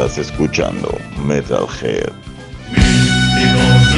Estás escuchando Metalhead. Místicos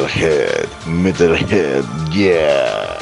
Metalhead, Metalhead, yeah.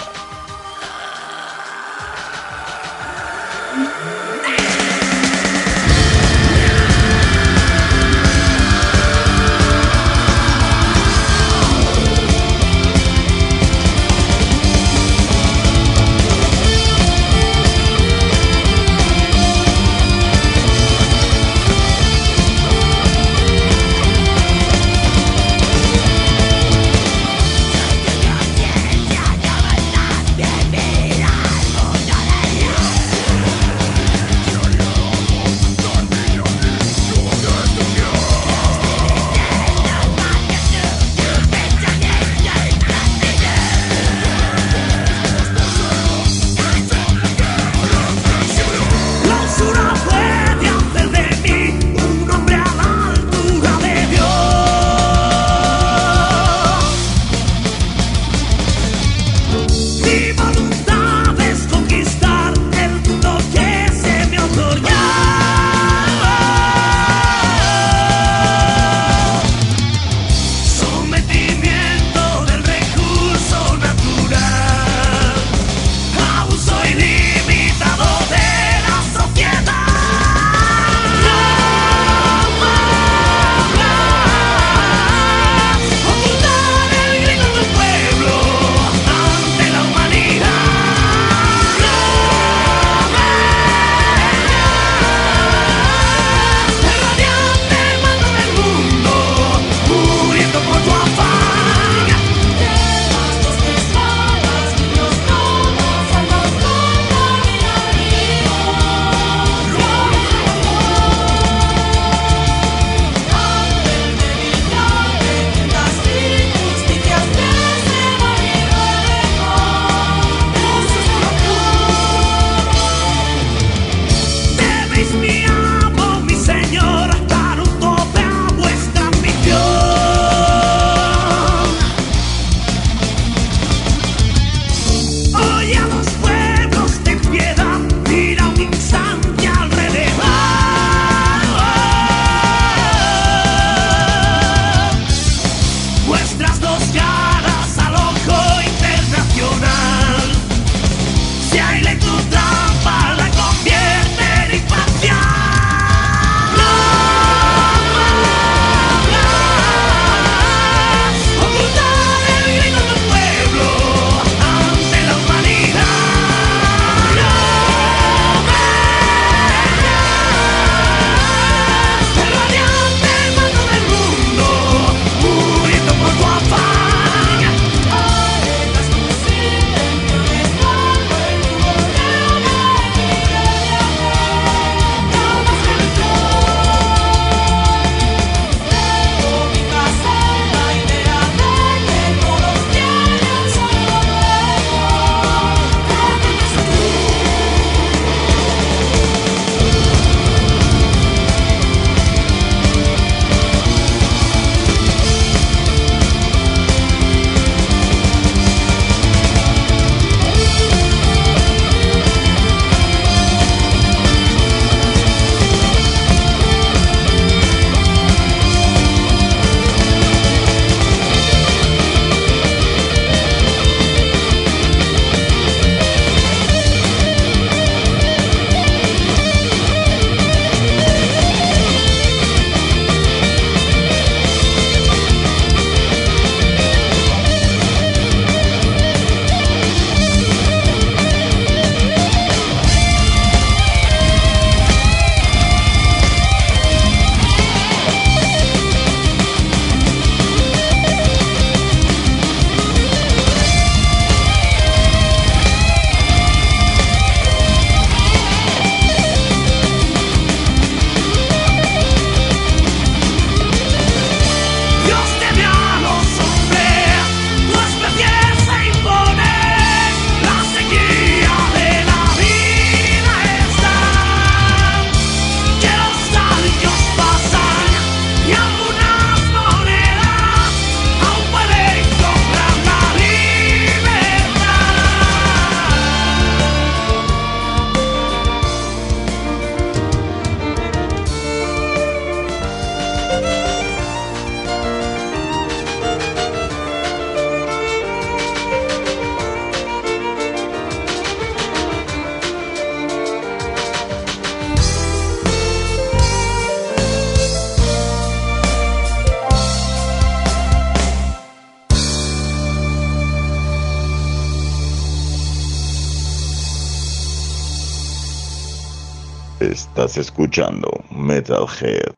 escuchando Metalhead.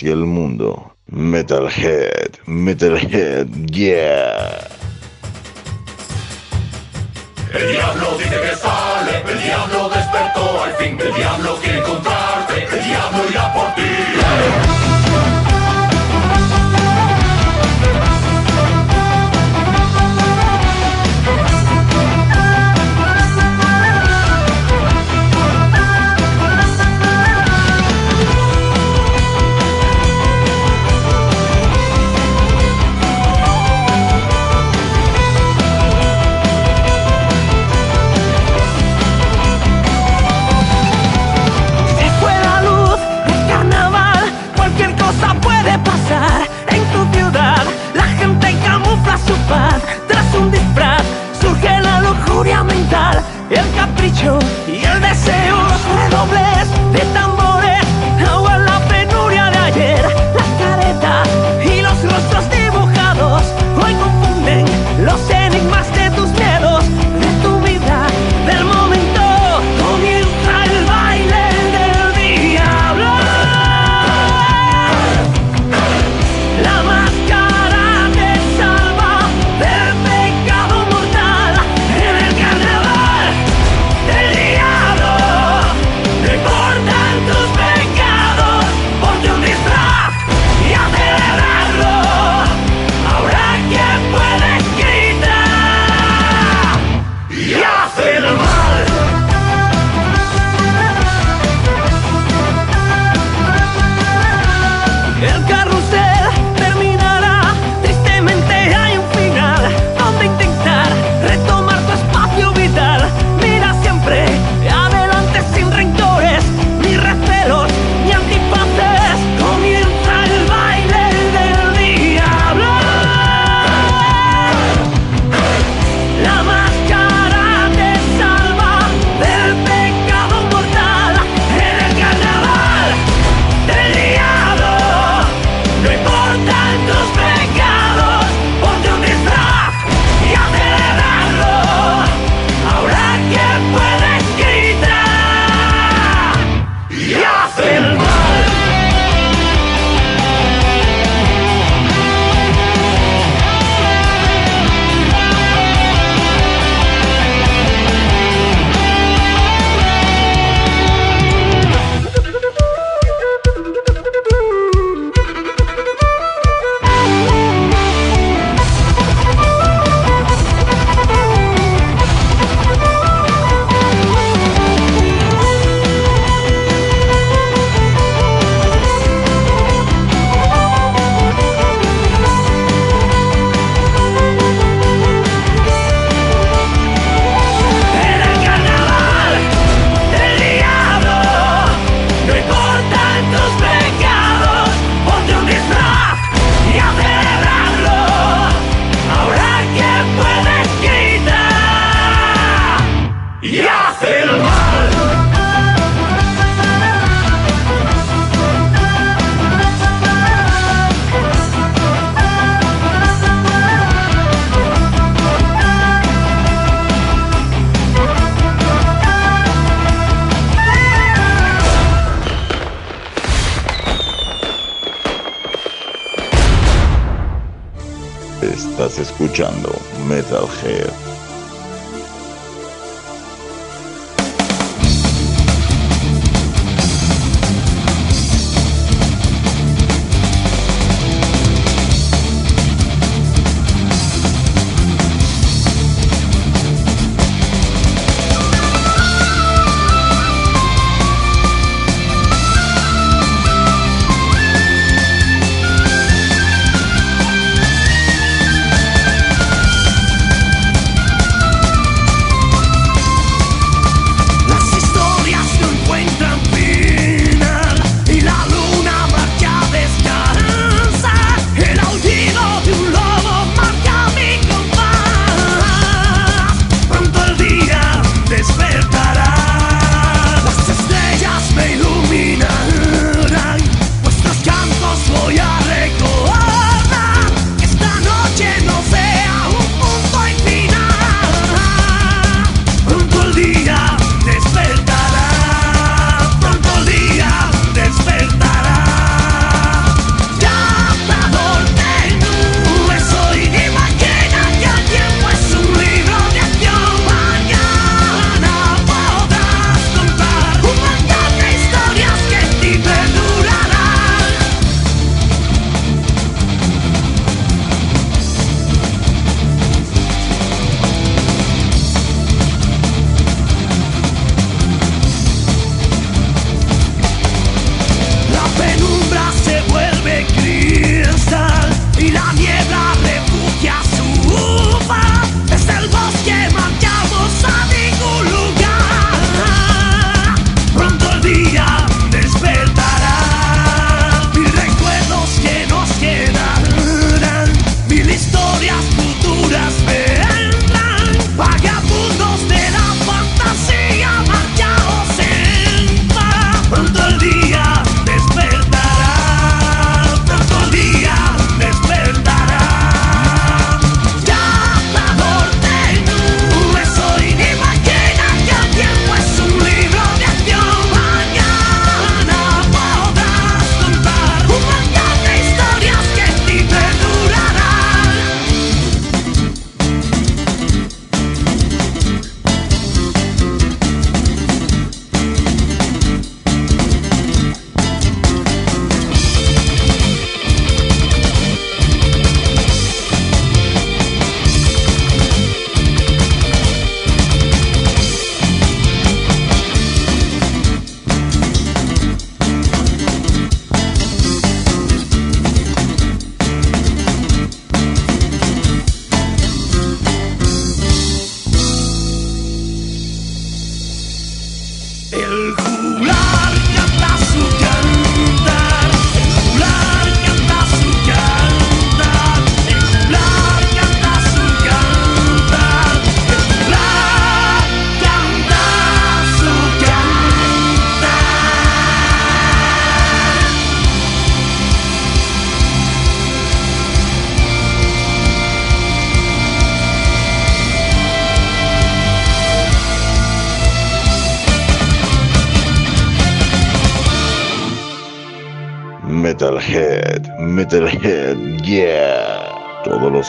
Hacia el mundo. Metalhead, Metalhead, yeah.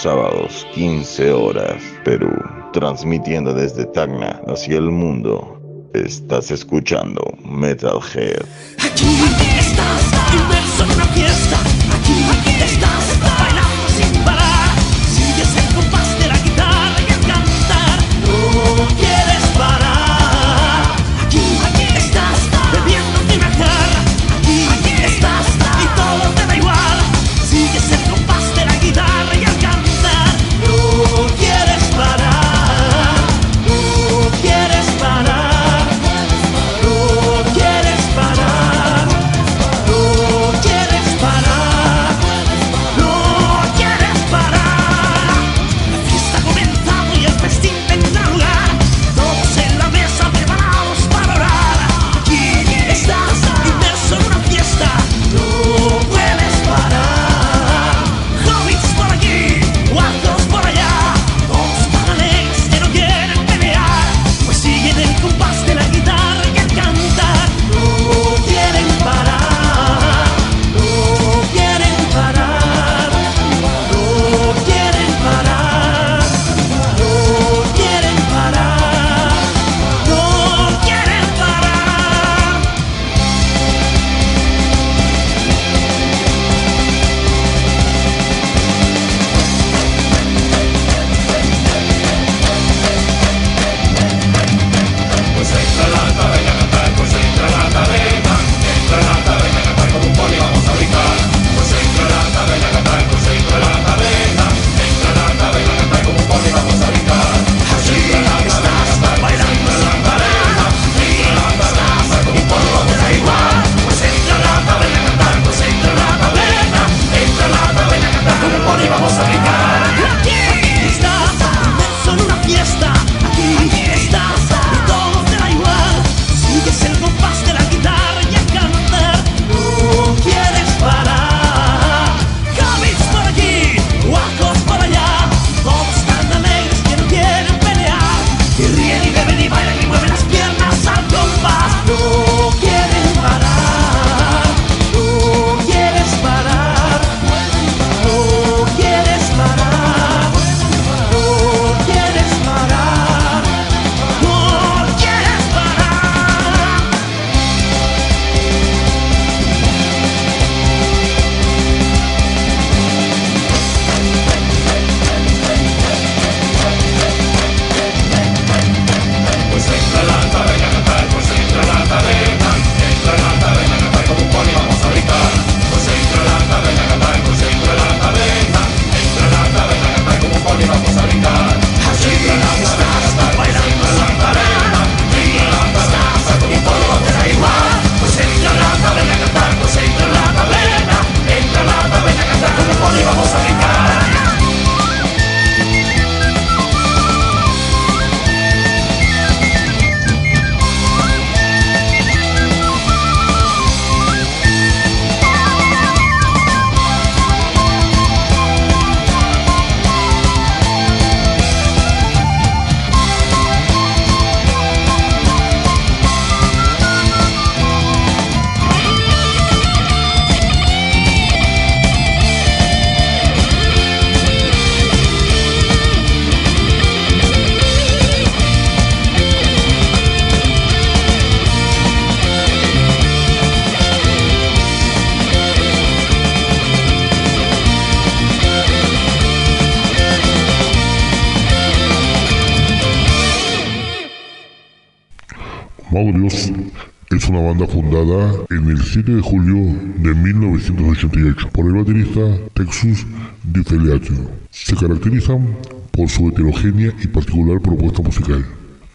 sábados, 15 horas, Perú, transmitiendo desde Tacna hacia el mundo. Estás escuchando Metalhead. Aquí estás, inmerso en una fiesta. Aquí, aquí estás. Maurios es una banda fundada en el 7 de julio de 1988 por el baterista Texas DiFeliatio. Se caracterizan por su heterogénea y particular propuesta musical,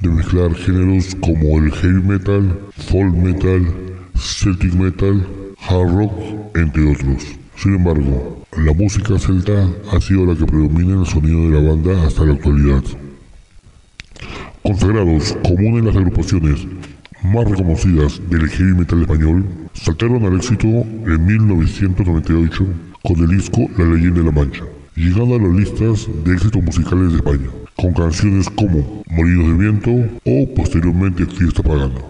de mezclar géneros como el heavy metal, folk metal, celtic metal, hard rock, entre otros. Sin embargo, la música celta ha sido la que predomina en el sonido de la banda hasta la actualidad consagrados como una de las agrupaciones más reconocidas del heavy metal español, saltaron al éxito en 1998 con el disco La Leyenda de la Mancha, llegando a las listas de éxitos musicales de España, con canciones como Molinos de Viento o posteriormente Fiesta Pagana.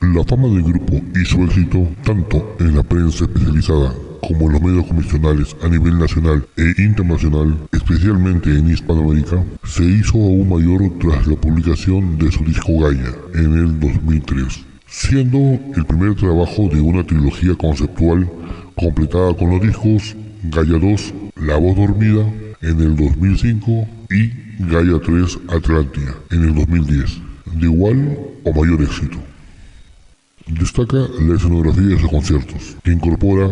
La fama del grupo y su éxito, tanto en la prensa especializada como los medios convencionales a nivel nacional e internacional, especialmente en Hispanoamérica, se hizo aún mayor tras la publicación de su disco Gaia en el 2003, siendo el primer trabajo de una trilogía conceptual completada con los discos Gaia 2, La Voz Dormida en el 2005 y Gaia 3 Atlantia en el 2010, de igual o mayor éxito. Destaca la escenografía de sus conciertos, que incorpora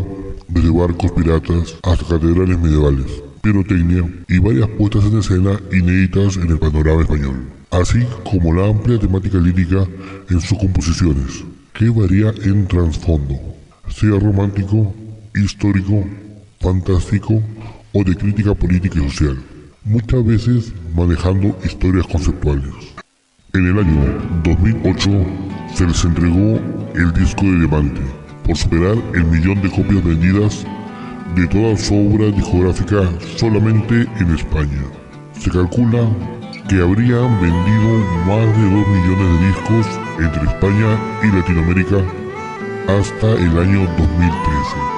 desde barcos piratas hasta catedrales medievales, pirotecnia y varias puestas en escena inéditas en el panorama español, así como la amplia temática lírica en sus composiciones, que varía en trasfondo, sea romántico, histórico, fantástico o de crítica política y social, muchas veces manejando historias conceptuales. En el año 2008 se les entregó el disco de Diamante por superar el millón de copias vendidas de toda su obra discográfica solamente en España. Se calcula que habrían vendido más de 2 millones de discos entre España y Latinoamérica hasta el año 2013.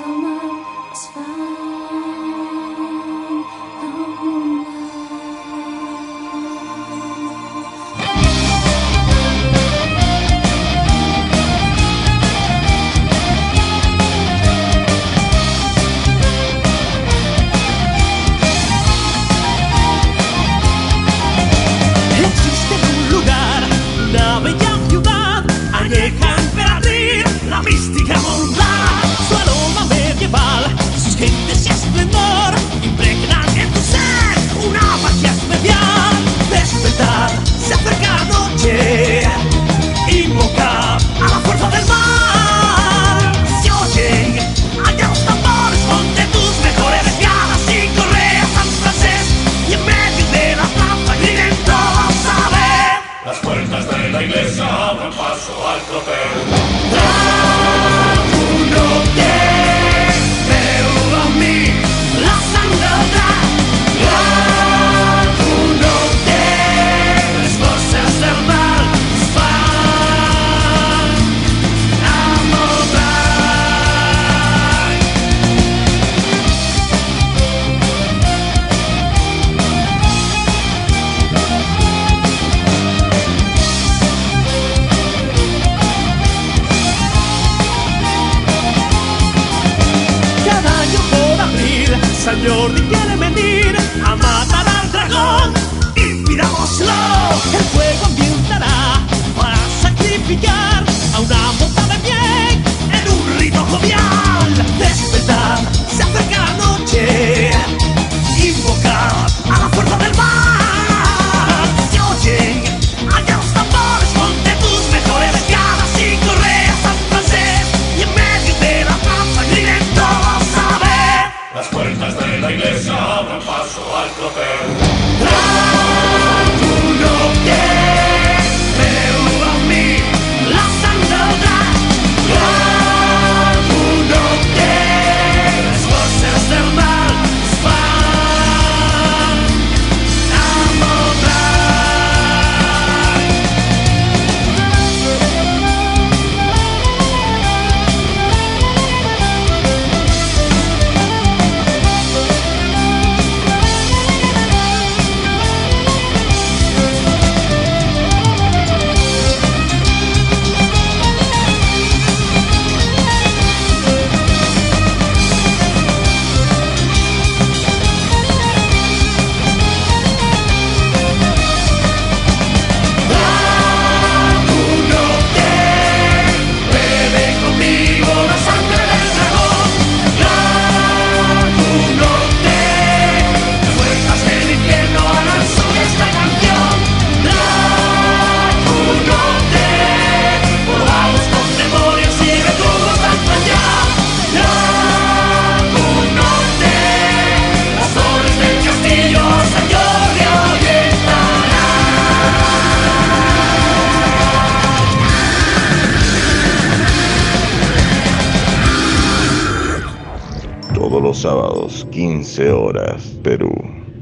15 horas, Perú.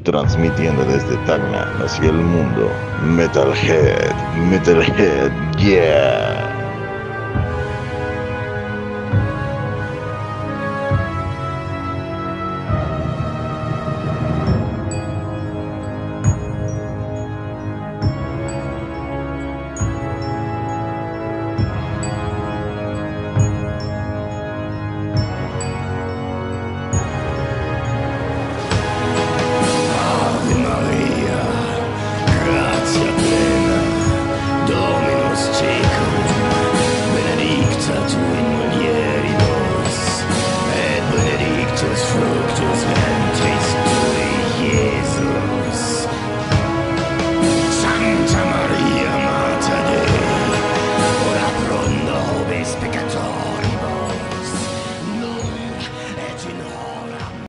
Transmitiendo desde Tacna hacia el mundo. Metalhead, Metalhead, yeah.